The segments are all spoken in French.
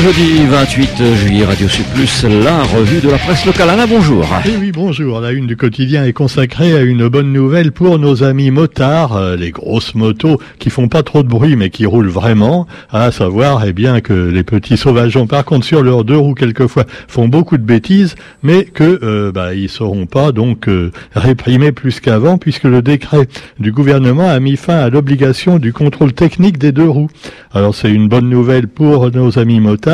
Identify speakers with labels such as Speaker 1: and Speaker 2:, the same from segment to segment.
Speaker 1: Jeudi 28 juillet, Radio Sud Plus, la revue de la presse locale. Anna, bonjour.
Speaker 2: Eh oui, bonjour. La une du quotidien est consacrée à une bonne nouvelle pour nos amis motards, euh, les grosses motos qui font pas trop de bruit mais qui roulent vraiment. À savoir, eh bien, que les petits sauvageons, par contre, sur leurs deux roues, quelquefois, font beaucoup de bêtises, mais que, euh, bah, ils seront pas donc euh, réprimés plus qu'avant puisque le décret du gouvernement a mis fin à l'obligation du contrôle technique des deux roues. Alors, c'est une bonne nouvelle pour nos amis motards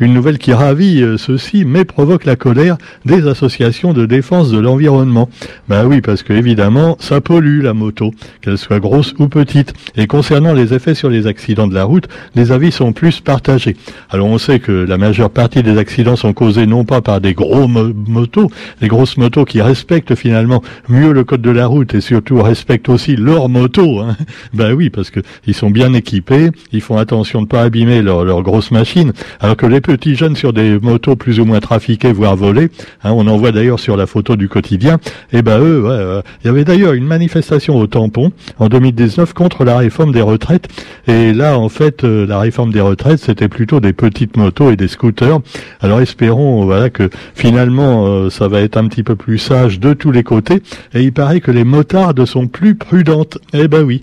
Speaker 2: une nouvelle qui ravit euh, ceux-ci, mais provoque la colère des associations de défense de l'environnement. Ben oui, parce que évidemment, ça pollue la moto, qu'elle soit grosse ou petite. Et concernant les effets sur les accidents de la route, les avis sont plus partagés. Alors on sait que la majeure partie des accidents sont causés non pas par des gros motos, des grosses motos qui respectent finalement mieux le code de la route et surtout respectent aussi leur moto. Hein. Ben oui, parce que ils sont bien équipés, ils font attention de ne pas abîmer leur, leur grosse machine, alors que les petits jeunes sur des motos plus ou moins trafiquées, voire volées, hein, on en voit d'ailleurs sur la photo du quotidien, et eh ben eux, euh, il y avait d'ailleurs une manifestation au tampon en 2019 contre la réforme des retraites, et là en fait euh, la réforme des retraites c'était plutôt des petites motos et des scooters. Alors espérons voilà que finalement euh, ça va être un petit peu plus sage de tous les côtés, et il paraît que les motardes sont plus prudentes. Eh ben oui,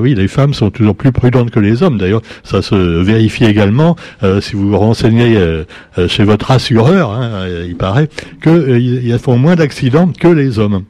Speaker 2: oui, les femmes sont toujours plus prudentes que les hommes. D'ailleurs, ça se vérifie également si vous vous renseignez euh, euh, chez votre assureur, hein, euh, il paraît qu'ils font moins d'accidents que les hommes.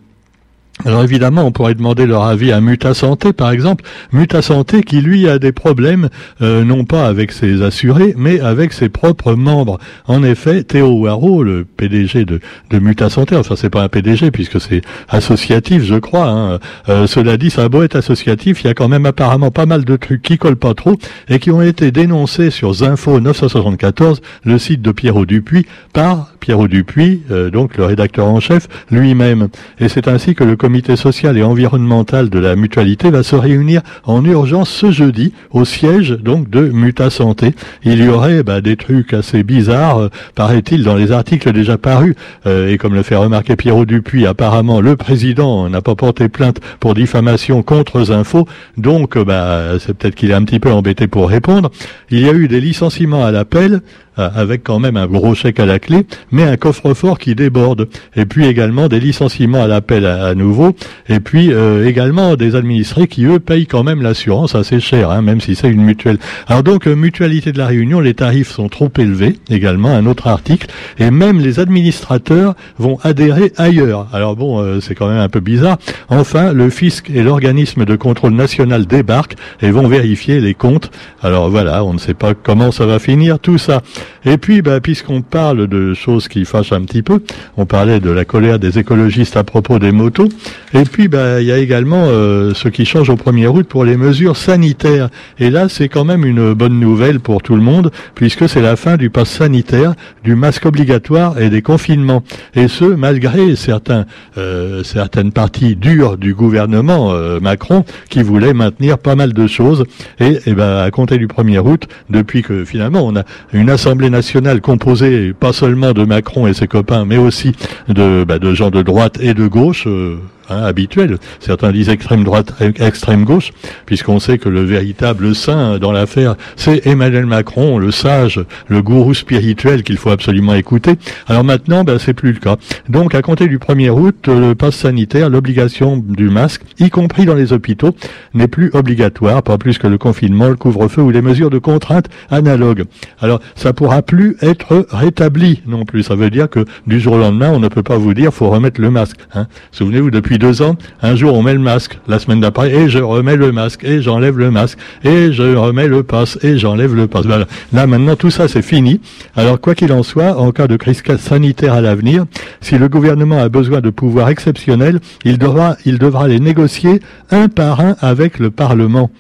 Speaker 2: Alors évidemment, on pourrait demander leur avis à Muta Santé, par exemple. Muta Santé qui, lui, a des problèmes, euh, non pas avec ses assurés, mais avec ses propres membres. En effet, Théo Waro, le PDG de, de Muta Santé, enfin c'est pas un PDG puisque c'est associatif, je crois. Hein. Euh, cela dit, ça beau être associatif, il y a quand même apparemment pas mal de trucs qui collent pas trop et qui ont été dénoncés sur Zinfo 974, le site de Pierrot Dupuis, par Pierrot Dupuis, euh, donc le rédacteur en chef lui-même. Et c'est ainsi que le social et environnemental de la mutualité va se réunir en urgence ce jeudi au siège donc de Muta Santé. Il y aurait bah, des trucs assez bizarres, euh, paraît-il, dans les articles déjà parus. Euh, et comme le fait remarquer Pierrot Dupuis, apparemment le président n'a pas porté plainte pour diffamation contre Zinfo, donc bah, c'est peut-être qu'il est un petit peu embêté pour répondre. Il y a eu des licenciements à l'appel, avec quand même un gros chèque à la clé, mais un coffre-fort qui déborde. Et puis également des licenciements à l'appel à, nouveau, et puis euh, également des administrés qui, eux, payent quand même l'assurance assez cher, hein, même si c'est une mutuelle. Alors donc, euh, mutualité de la Réunion, les tarifs sont trop élevés, également, un autre article, et même les administrateurs vont adhérer ailleurs. Alors bon, c'est quand même un peu bizarre. Enfin, le fisc et l'organisme de contrôle national débarquent et vont vérifier les comptes. Alors voilà, on ne sait pas comment ça va finir tout ça. Et puis, bah, puisqu'on parle de choses qui fâchent un petit peu, on parlait de la colère des écologistes à propos des motos. Et puis, bah, il y a également euh, ce qui change au 1er août pour les mesures sanitaires. Et là, c'est quand même une bonne nouvelle pour tout le monde, puisque c'est la fin du pass sanitaire, du masque obligatoire et des confinements. Et ce, malgré certains, euh, certaines parties dures du gouvernement euh, Macron, qui voulait maintenir pas mal de choses. Et, et ben, à compter du 1er août, depuis que finalement on a une assemblée Assemblée nationale composée pas seulement de Macron et ses copains, mais aussi de, bah, gens de droite et de gauche, euh, hein, habituel. Certains disent extrême droite, extrême gauche, puisqu'on sait que le véritable saint dans l'affaire, c'est Emmanuel Macron, le sage, le gourou spirituel qu'il faut absolument écouter. Alors maintenant, ben, c'est plus le cas. Donc, à compter du 1er août, le pass sanitaire, l'obligation du masque, y compris dans les hôpitaux, n'est plus obligatoire, pas plus que le confinement, le couvre-feu ou les mesures de contrainte analogues. Alors, ça pourra plus être rétabli non plus. Ça veut dire que du jour au lendemain, on ne peut pas vous dire faut remettre le masque. Hein. Souvenez-vous, depuis deux ans, un jour on met le masque, la semaine d'après, et je remets le masque, et j'enlève le masque, et je remets le passe, et j'enlève le passe. Voilà. Là maintenant tout ça c'est fini. Alors quoi qu'il en soit, en cas de crise sanitaire à l'avenir, si le gouvernement a besoin de pouvoirs exceptionnels, il devra, il devra les négocier un par un avec le Parlement.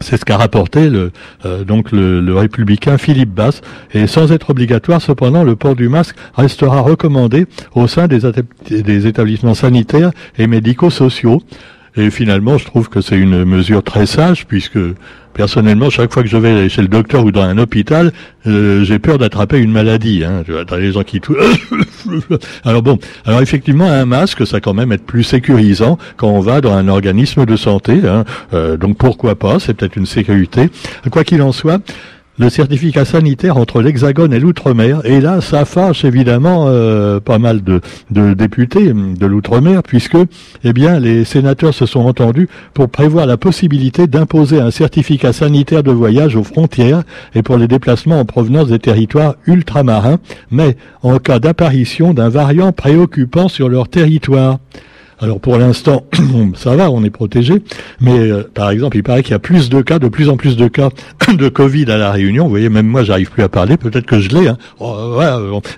Speaker 2: C'est ce qu'a rapporté le, euh, donc le, républicain Philippe Basse. Et sans être obligatoire, cependant, le port du masque restera recommandé au sein des, des établissements sanitaires et médico-sociaux. Et finalement, je trouve que c'est une mesure très sage, puisque personnellement, chaque fois que je vais chez le docteur ou dans un hôpital, euh, j'ai peur d'attraper une maladie. Hein. Les gens qui tout. alors bon, alors effectivement, un masque, ça quand même être plus sécurisant quand on va dans un organisme de santé. Hein. Euh, donc pourquoi pas C'est peut-être une sécurité. Quoi qu'il en soit. Le certificat sanitaire entre l'Hexagone et l'Outre-mer. Et là, ça fâche évidemment euh, pas mal de, de députés de l'Outre-mer, puisque eh bien, les sénateurs se sont entendus pour prévoir la possibilité d'imposer un certificat sanitaire de voyage aux frontières et pour les déplacements en provenance des territoires ultramarins, mais en cas d'apparition d'un variant préoccupant sur leur territoire. Alors pour l'instant, ça va, on est protégé, mais euh, par exemple, il paraît qu'il y a plus de cas, de plus en plus de cas de Covid à la Réunion. Vous voyez, même moi, j'arrive plus à parler. Peut-être que je l'ai. Hein. Oh,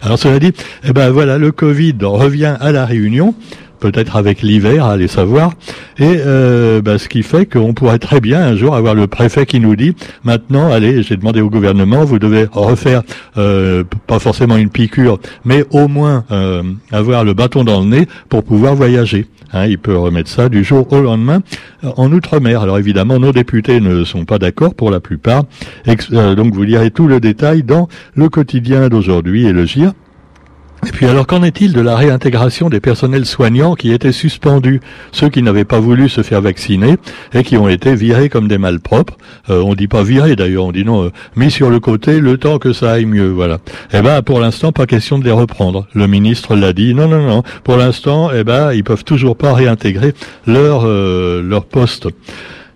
Speaker 2: Alors cela dit, eh ben voilà, le Covid revient à la Réunion peut-être avec l'hiver, allez savoir. Et euh, bah, ce qui fait qu'on pourrait très bien un jour avoir le préfet qui nous dit maintenant, allez, j'ai demandé au gouvernement, vous devez refaire euh, pas forcément une piqûre, mais au moins euh, avoir le bâton dans le nez pour pouvoir voyager. Hein, il peut remettre ça du jour au lendemain en outre-mer. Alors évidemment, nos députés ne sont pas d'accord pour la plupart. donc vous lirez tout le détail dans le quotidien d'aujourd'hui et le GIR. Et puis alors qu'en est-il de la réintégration des personnels soignants qui étaient suspendus, ceux qui n'avaient pas voulu se faire vacciner et qui ont été virés comme des malpropres? Euh, On dit pas virés d'ailleurs, on dit non, euh, mis sur le côté le temps que ça aille mieux, voilà. Eh ben pour l'instant pas question de les reprendre. Le ministre l'a dit, non non non. Pour l'instant, eh ben ils peuvent toujours pas réintégrer leur euh, leur poste.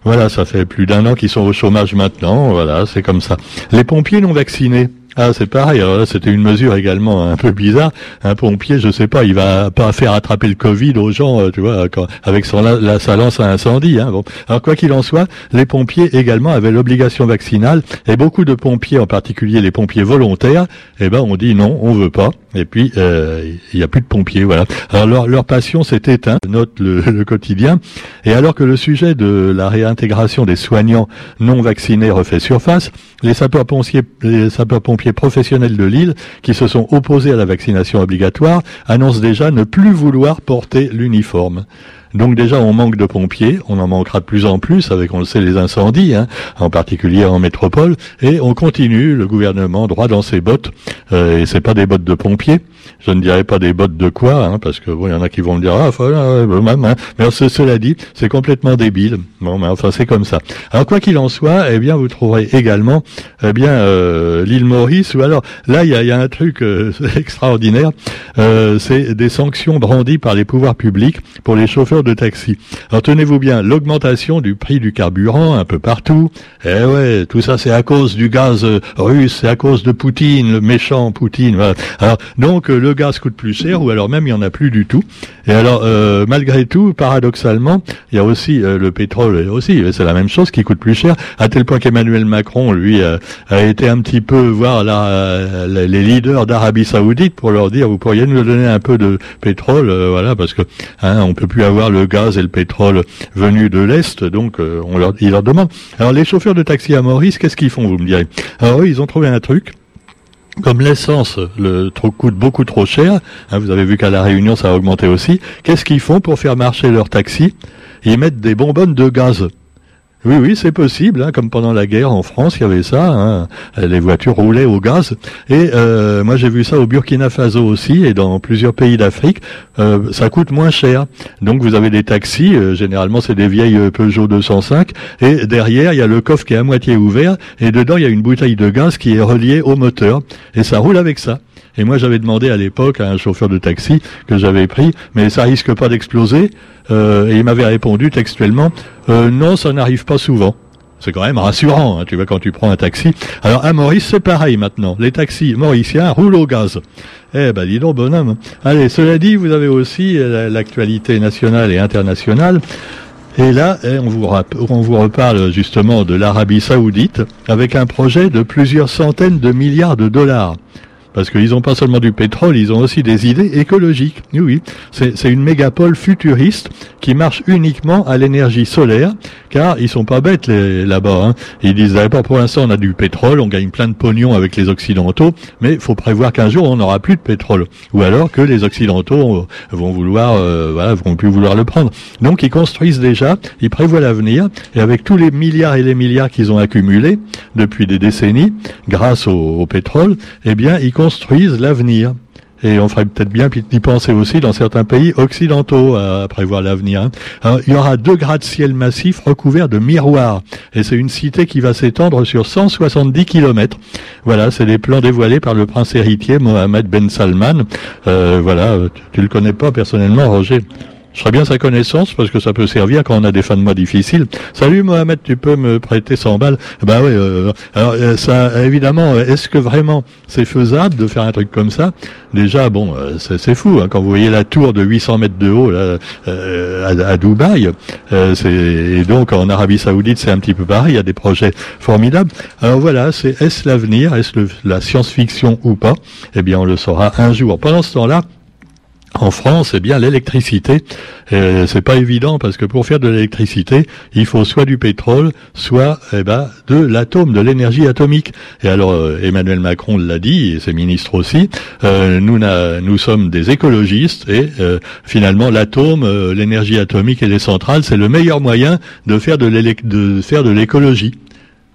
Speaker 2: Voilà, ça fait plus d'un an qu'ils sont au chômage maintenant. Voilà, c'est comme ça. Les pompiers non vaccinés. Ah, c'est pareil. Alors là, c'était une mesure également un peu bizarre. Un pompier, je sais pas, il va pas faire attraper le Covid aux gens, euh, tu vois, avec son la, sa lance à incendie. Hein, bon. Alors quoi qu'il en soit, les pompiers également avaient l'obligation vaccinale et beaucoup de pompiers, en particulier les pompiers volontaires, eh ben, on dit non, on veut pas. Et puis euh, il n'y a plus de pompiers, voilà. Alors leur, passion s'est éteinte, note le, le, quotidien. Et alors que le sujet de la réintégration des soignants non vaccinés refait surface, les sapeurs-pompiers, les sapeurs-pompiers professionnels de Lille qui se sont opposés à la vaccination obligatoire annoncent déjà ne plus vouloir porter l'uniforme. Donc déjà, on manque de pompiers, on en manquera de plus en plus avec, on le sait, les incendies, hein, en particulier en métropole, et on continue, le gouvernement droit dans ses bottes, euh, et c'est pas des bottes de pompiers, je ne dirais pas des bottes de quoi, hein, parce que bon, il y en a qui vont me dire, ah, hein. mais cela dit, c'est complètement débile. Bon, mais enfin, c'est comme ça. Alors quoi qu'il en soit, eh bien, vous trouverez également, eh bien, euh, l'île Maurice, ou alors là, il y a, y a, un truc euh, extraordinaire, euh, c'est des sanctions brandies par les pouvoirs publics pour les chauffeurs de taxi. Alors tenez-vous bien, l'augmentation du prix du carburant un peu partout. Eh ouais, tout ça c'est à cause du gaz euh, russe, c'est à cause de Poutine, le méchant Poutine. Alors donc euh, le gaz coûte plus cher ou alors même il y en a plus du tout. Et alors euh, malgré tout, paradoxalement, il y a aussi le pétrole aussi, c'est la même chose qui coûte plus cher. À tel point qu'Emmanuel Macron, lui, a été un petit peu voir là les leaders d'Arabie Saoudite pour leur dire vous pourriez nous donner un peu de pétrole, voilà, parce que hein, on peut plus avoir le gaz et le pétrole venus de l'Est, donc euh, on leur, ils leur. Alors les chauffeurs de taxi à Maurice, qu'est-ce qu'ils font, vous me direz? Alors eux, ils ont trouvé un truc. Comme l'essence le trop, coûte beaucoup trop cher, hein, vous avez vu qu'à la Réunion ça a augmenté aussi, qu'est-ce qu'ils font pour faire marcher leur taxi? Ils mettent des bonbonnes de gaz. Oui, oui, c'est possible. Hein, comme pendant la guerre en France, il y avait ça. Hein, les voitures roulaient au gaz. Et euh, moi, j'ai vu ça au Burkina Faso aussi et dans plusieurs pays d'Afrique. Euh, ça coûte moins cher. Donc, vous avez des taxis. Euh, généralement, c'est des vieilles Peugeot 205. Et derrière, il y a le coffre qui est à moitié ouvert. Et dedans, il y a une bouteille de gaz qui est reliée au moteur. Et ça roule avec ça. Et moi, j'avais demandé à l'époque à un chauffeur de taxi que j'avais pris, mais ça risque pas d'exploser. Euh, et il m'avait répondu textuellement, euh, non, ça n'arrive pas souvent. C'est quand même rassurant, hein, tu vois, quand tu prends un taxi. Alors à Maurice, c'est pareil maintenant. Les taxis mauriciens roulent au gaz. Eh ben, dis donc, bonhomme. Allez, cela dit, vous avez aussi euh, l'actualité nationale et internationale. Et là, eh, on vous, on vous reparle justement de l'Arabie saoudite avec un projet de plusieurs centaines de milliards de dollars. Parce qu'ils n'ont pas seulement du pétrole, ils ont aussi des idées écologiques. Oui, oui. C'est une mégapole futuriste qui marche uniquement à l'énergie solaire, car ils sont pas bêtes là-bas. Hein. Ils disent d'abord pour l'instant on a du pétrole, on gagne plein de pognon avec les occidentaux, mais faut prévoir qu'un jour on n'aura plus de pétrole, ou alors que les occidentaux vont vouloir, euh, voilà, vont plus vouloir le prendre. Donc ils construisent déjà, ils prévoient l'avenir, et avec tous les milliards et les milliards qu'ils ont accumulés depuis des décennies, grâce au, au pétrole, eh bien ils l'avenir. et on ferait peut-être bien d'y penser aussi dans certains pays occidentaux à prévoir l'avenir. Hein. il y aura deux gratte-ciel massifs recouverts de miroirs, et c'est une cité qui va s'étendre sur 170 kilomètres. Voilà, c'est les plans dévoilés par le prince héritier Mohamed Ben Salman. Euh, voilà, tu le connais pas personnellement, Roger? Je serais bien sa connaissance parce que ça peut servir quand on a des fins de mois difficiles. Salut Mohamed, tu peux me prêter 100 balles? Bah oui. Euh, alors euh, ça, évidemment, est-ce que vraiment c'est faisable de faire un truc comme ça? Déjà, bon, euh, c'est fou hein, quand vous voyez la tour de 800 mètres de haut là, à, à, Dubaï. et donc en Arabie Saoudite, c'est un petit peu pareil. Il y a des projets formidables. Alors voilà, c'est est-ce l'avenir Est-ce la science-fiction ou pas? Eh bien, on le saura un jour. Pendant ce temps-là, en France, eh bien l'électricité, euh, c'est pas évident parce que pour faire de l'électricité, il faut soit du pétrole, soit eh ben, de l'atome, de l'énergie atomique. Et alors euh, Emmanuel Macron l'a dit et ses ministres aussi. Euh, nous, nous sommes des écologistes et euh, finalement l'atome, l'énergie atomique et les centrales, c'est le meilleur moyen de faire de l'écologie.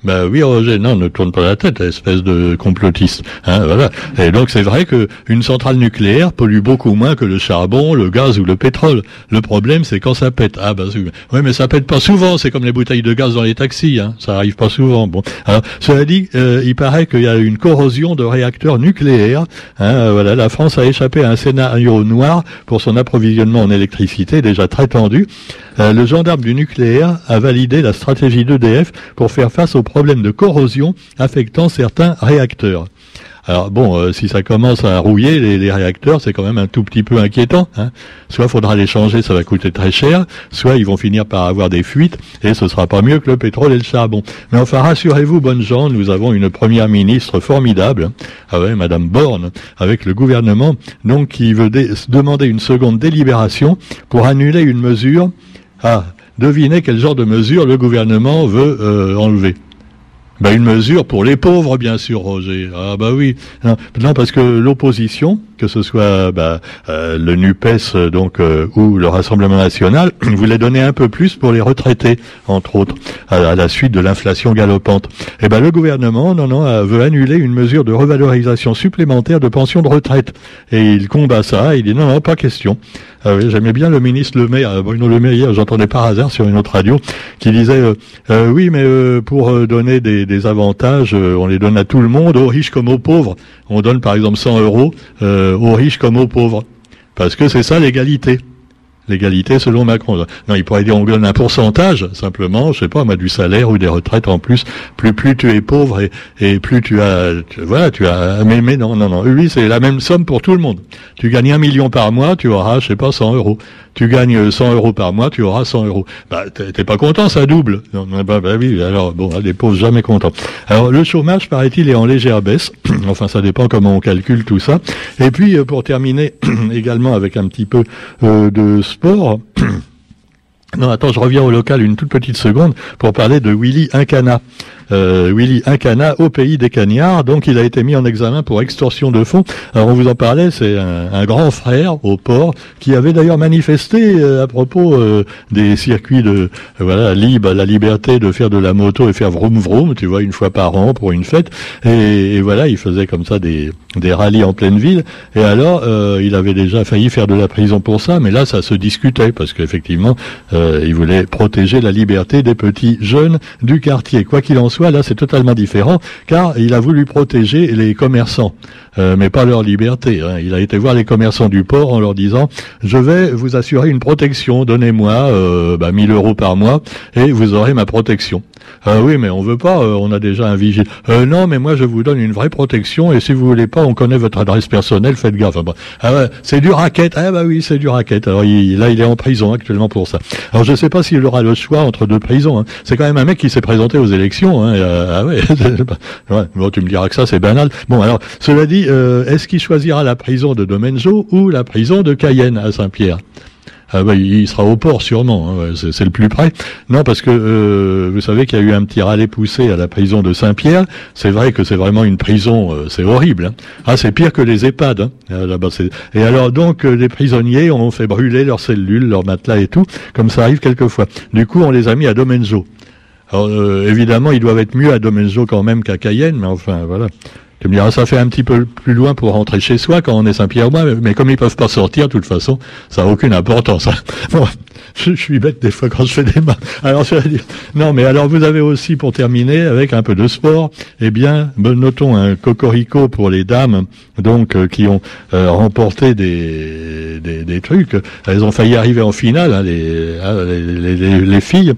Speaker 2: Ben oui, Roger, non, ne tourne pas la tête, espèce de complotiste. Hein, voilà. Et donc c'est vrai que une centrale nucléaire pollue beaucoup moins que le charbon, le gaz ou le pétrole. Le problème, c'est quand ça pète. Ah ben oui, mais ça pète pas souvent. C'est comme les bouteilles de gaz dans les taxis. Hein. Ça arrive pas souvent. Bon. Alors, cela dit, euh, il paraît qu'il y a une corrosion de réacteurs nucléaires. Hein, voilà, la France a échappé à un scénario noir pour son approvisionnement en électricité déjà très tendu. Euh, le gendarme du nucléaire a validé la stratégie d'EDF pour faire face aux problèmes de corrosion affectant certains réacteurs. Alors bon, euh, si ça commence à rouiller les, réacteurs, c'est quand même un tout petit peu inquiétant. Hein. Soit faudra les changer, ça va coûter très cher, soit ils vont finir par avoir des fuites et ce sera pas mieux que le pétrole et le charbon. Mais enfin, rassurez-vous, bonnes gens, nous avons une première ministre formidable, ah ouais, Madame Borne, avec le gouvernement, donc qui veut demander une seconde délibération pour annuler une mesure ah, devinez quel genre de mesure le gouvernement veut euh, enlever. Ben, une mesure pour les pauvres, bien sûr, Roger. Ah bah oui. Non, parce que l'opposition, que ce soit bah, euh, le NUPES donc euh, ou le Rassemblement national, voulait donner un peu plus pour les retraités, entre autres, à, la suite de l'inflation galopante. Et eh ben le gouvernement, non, non, veut annuler une mesure de revalorisation supplémentaire de pension de retraite. Et il combat ça, il dit non, non, pas question. Ah oui, j'aimais bien le ministre Le Maire, euh, Bruno Le Maire, hier, j'entendais par hasard sur une autre radio, qui disait, euh, euh, oui, mais pour donner des, des avantages, on les donne à tout le monde, aux riches comme aux pauvres. On donne par exemple 100 euros aux riches comme aux pauvres. Parce que c'est ça l'égalité l'égalité selon Macron. Non, il pourrait dire on donne un pourcentage, simplement, je sais pas, moi, du salaire ou des retraites en plus. Plus plus tu es pauvre et, et plus tu as, voilà, tu as. Mais, mais non, non, non. Oui, c'est la même somme pour tout le monde. Tu gagnes un million par mois, tu auras, je sais pas, 100 euros tu gagnes 100 euros par mois, tu auras 100 euros. Bah, t'es pas content, ça double. bah, bah, oui, alors, bon, les pauvres jamais contents. Alors, le chômage, paraît-il, est en légère baisse. enfin, ça dépend comment on calcule tout ça. Et puis, euh, pour terminer, également avec un petit peu euh, de Non, attends, je reviens au local une toute petite seconde pour parler de Willy Incana. Euh, Willy Incana au pays des cagnards, donc il a été mis en examen pour extorsion de fonds. Alors on vous en parlait, c'est un, grand frère au port qui avait d'ailleurs manifesté euh, à propos euh, des circuits de voilà libre, la liberté de faire de la moto et faire vroom vroom, tu vois, une fois par an pour une fête. Et, voilà, il faisait comme ça des, des rallyes en pleine ville. Et alors, il avait déjà failli faire de la prison pour ça, mais là, ça se discutait parce qu'effectivement, euh, il voulait protéger la liberté des petits jeunes du quartier. Quoi qu'il en soit, là c'est totalement différent, car il a voulu protéger les commerçants, euh, mais pas leur liberté. Hein. Il a été voir les commerçants du port en leur disant je vais vous assurer une protection, donnez-moi euh, bah, 1000 euros par mois et vous aurez ma protection. Ah oui, mais on veut pas, euh, on a déjà un vigile. Euh, non, mais moi je vous donne une vraie protection et si vous voulez pas, on connaît votre adresse personnelle, faites gaffe. Ah ouais, c'est du racket. Ah bah oui, c'est du racket. Alors il, là, il est en prison actuellement pour ça. Alors je sais pas s'il aura le choix entre deux prisons. Hein. C'est quand même un mec qui s'est présenté aux élections. Hein. ah ouais. ouais. Bon, tu me diras que ça c'est banal. Bon, alors cela dit, euh, est-ce qu'il choisira la prison de Domenzo ou la prison de Cayenne à Saint-Pierre? Ah bah, il sera au port sûrement, hein, c'est le plus près. Non, parce que euh, vous savez qu'il y a eu un petit râlet poussé à la prison de Saint-Pierre. C'est vrai que c'est vraiment une prison, euh, c'est horrible. Hein. Ah, c'est pire que les EHPAD. Hein. Ah, là-bas, et alors donc, euh, les prisonniers ont fait brûler leurs cellules, leurs matelas et tout, comme ça arrive quelquefois. Du coup, on les a mis à Domenzo. Alors, évidemment, ils doivent être mieux à Domenzo quand même qu'à Cayenne, mais enfin, voilà. Tu me diras, ça fait un petit peu plus loin pour rentrer chez soi quand on est Saint-Pierre-Moi, mais comme ils peuvent pas sortir, de toute façon, ça n'a aucune importance. Hein. Bon, je, suis bête des fois quand je fais des mains. Alors, dire, non, mais alors vous avez aussi, pour terminer, avec un peu de sport, eh bien, notons un cocorico pour les dames, donc, euh, qui ont euh, remporté des, des, des, trucs. Elles ont failli arriver en finale, hein, les, les, les, les filles.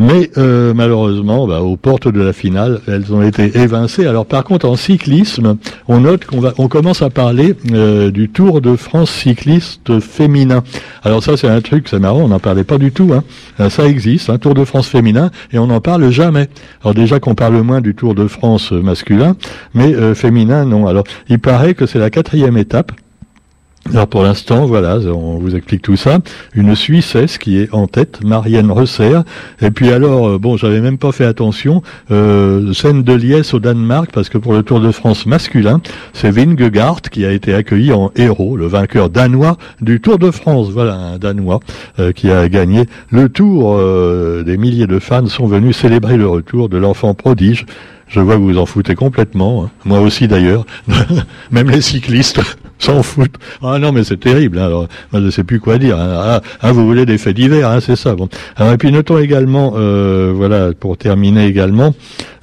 Speaker 2: Mais euh, malheureusement, bah, aux portes de la finale, elles ont été évincées. Alors par contre, en cyclisme, on note qu'on va, on commence à parler euh, du Tour de France cycliste féminin. Alors ça, c'est un truc, c'est marrant, on n'en parlait pas du tout. Hein. Euh, ça existe, un Tour de France féminin, et on n'en parle jamais. Alors déjà qu'on parle moins du Tour de France masculin, mais féminin, non. Alors il paraît que c'est la quatrième étape. Alors pour l'instant, voilà, on vous explique tout ça. Une Suissesse qui est en tête, Marianne Resser. Et puis alors, euh, bon, j'avais même pas fait attention, euh, scène de liesse au Danemark, parce que pour le Tour de France masculin, c'est Vingegaard qui a été accueilli en héros, le vainqueur danois du Tour de France. Voilà, un Danois euh, qui a gagné le Tour. Euh, des milliers de fans sont venus célébrer le retour de l'enfant prodige. Je vois que vous en foutez complètement. Hein. Moi aussi d'ailleurs. Même les cyclistes s'en foutent. Ah non, mais c'est terrible. Hein. Alors, je ne sais plus quoi dire. Hein. Ah, ah, vous voulez des faits divers, hein, c'est ça. Bon. Alors, et puis notons également, euh, voilà, pour terminer également,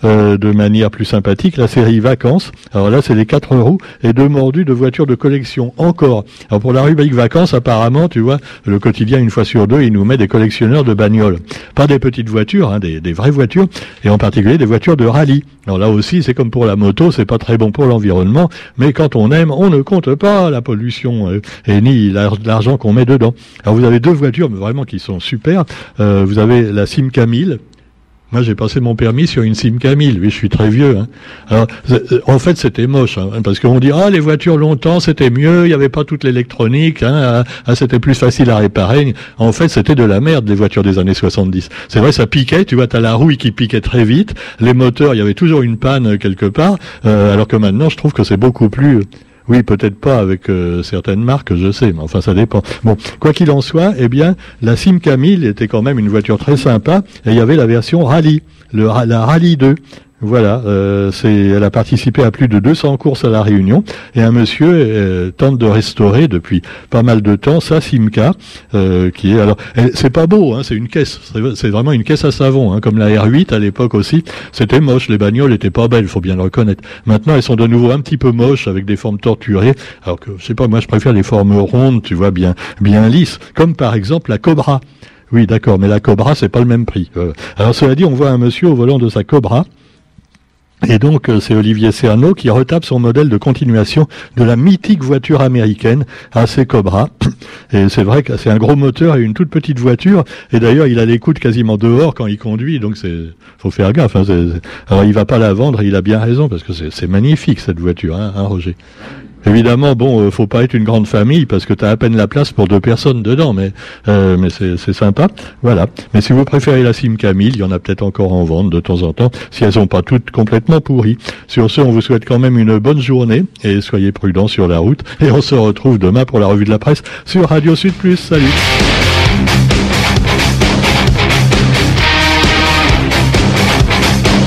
Speaker 2: euh, de manière plus sympathique, la série Vacances. Alors là, c'est les quatre roues et deux mordus de voitures de collection. Encore. Alors pour la rubrique Vacances, apparemment, tu vois, le quotidien, une fois sur deux, il nous met des collectionneurs de bagnoles. Pas des petites voitures, hein, des, vraies voitures, et en particulier des voitures de rallye. Alors là aussi, c'est comme pour la moto, c'est pas très bon pour l'environnement, mais quand on aime, on ne compte pas la pollution euh, et ni l'argent qu'on met dedans. Alors vous avez deux voitures, vraiment qui sont super. Euh, vous avez la Simca 1000, moi, j'ai passé mon permis sur une Simca 1000. Oui, je suis très vieux. Hein. Alors, euh, en fait, c'était moche, hein, parce qu'on dit ah les voitures longtemps c'était mieux, il n'y avait pas toute l'électronique, hein, ah, ah, c'était plus facile à réparer. En fait, c'était de la merde les voitures des années 70. C'est vrai, ça piquait. Tu vois, t'as la rouille qui piquait très vite. Les moteurs, il y avait toujours une panne quelque part. Euh, alors que maintenant, je trouve que c'est beaucoup plus oui, peut-être pas avec euh, certaines marques, je sais, mais enfin ça dépend. Bon, quoi qu'il en soit, eh bien, la Simca 1000 était quand même une voiture très sympa, et il y avait la version Rallye, la Rallye 2, voilà, euh, elle a participé à plus de 200 courses à la Réunion et un monsieur euh, tente de restaurer depuis pas mal de temps sa Simca, euh, qui est alors, c'est pas beau, hein, c'est une caisse, c'est, vraiment une caisse à savon, hein, comme la R8 à l'époque aussi. C'était moche, les bagnoles étaient pas belles, faut bien le reconnaître. Maintenant, elles sont de nouveau un petit peu moches avec des formes torturées, alors que je sais pas, moi je préfère les formes rondes, tu vois, bien bien lisses, comme par exemple la Cobra. Oui, d'accord, mais la Cobra, c'est pas le même prix. alors cela dit, on voit un monsieur au volant de sa Cobra et donc, euh, c'est Olivier Cerno qui retape son modèle de continuation de la mythique voiture américaine AC Cobra. Et c'est vrai que c'est un gros moteur et une toute petite voiture. Et d'ailleurs, il a les coudes quasiment dehors quand il conduit. Donc, c'est faut faire gaffe. Hein, Alors, il va pas la vendre. il a bien raison parce que c'est magnifique cette voiture, hein, hein Roger. Évidemment, bon, euh, faut pas être une grande famille parce que tu as à peine la place pour deux personnes dedans, mais euh, mais c'est sympa, voilà. Mais si vous préférez la Sim Camille, il y en a peut-être encore en vente de temps en temps, si elles sont pas toutes complètement pourries. Sur ce, on vous souhaite quand même une bonne journée et soyez prudents sur la route. Et on se retrouve demain pour la revue de la presse sur Radio Sud Plus. Salut.